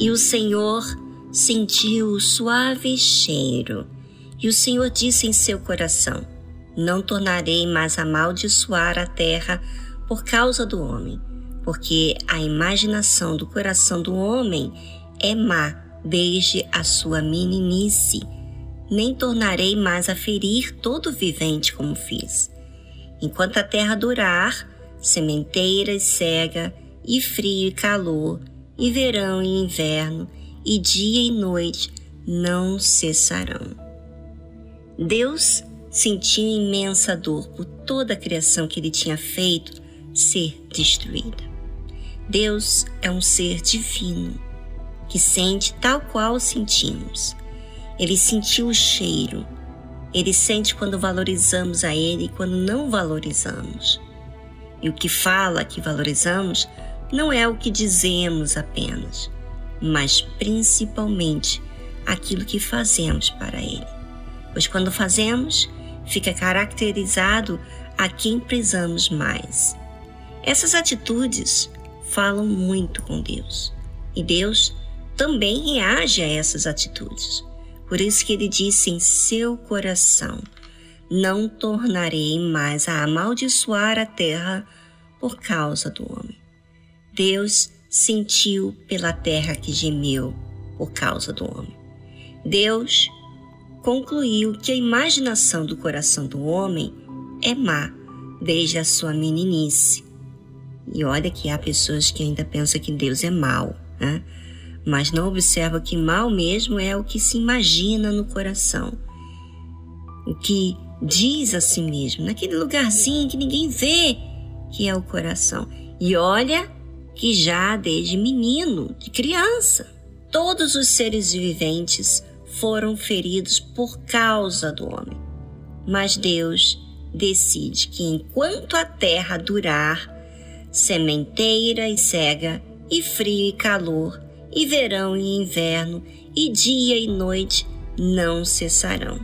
E o Senhor sentiu o suave cheiro. E o Senhor disse em seu coração: Não tornarei mais a amaldiçoar a terra por causa do homem, porque a imaginação do coração do homem é má desde a sua meninice. Nem tornarei mais a ferir todo vivente como fiz. Enquanto a terra durar, sementeira e cega, e frio e calor, e verão e inverno, e dia e noite não cessarão. Deus sentiu imensa dor por toda a criação que ele tinha feito ser destruída. Deus é um ser divino que sente tal qual sentimos. Ele sentiu o cheiro. Ele sente quando valorizamos a Ele e quando não valorizamos. E o que fala que valorizamos não é o que dizemos apenas, mas principalmente aquilo que fazemos para Ele. Pois quando fazemos, fica caracterizado a quem prezamos mais. Essas atitudes falam muito com Deus e Deus também reage a essas atitudes. Por isso que ele disse em seu coração: Não tornarei mais a amaldiçoar a terra por causa do homem. Deus sentiu pela terra que gemeu por causa do homem. Deus concluiu que a imaginação do coração do homem é má desde a sua meninice. E olha que há pessoas que ainda pensam que Deus é mau, né? mas não observam que mal mesmo é o que se imagina no coração. O que diz a si mesmo, naquele lugarzinho que ninguém vê, que é o coração. E olha que já desde menino, de criança, todos os seres viventes foram feridos por causa do homem. Mas Deus decide que enquanto a terra durar, sementeira e cega, e frio e calor, e verão e inverno, e dia e noite não cessarão.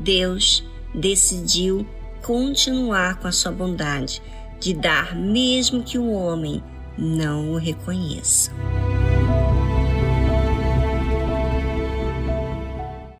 Deus decidiu continuar com a sua bondade de dar mesmo que o homem não o reconheça.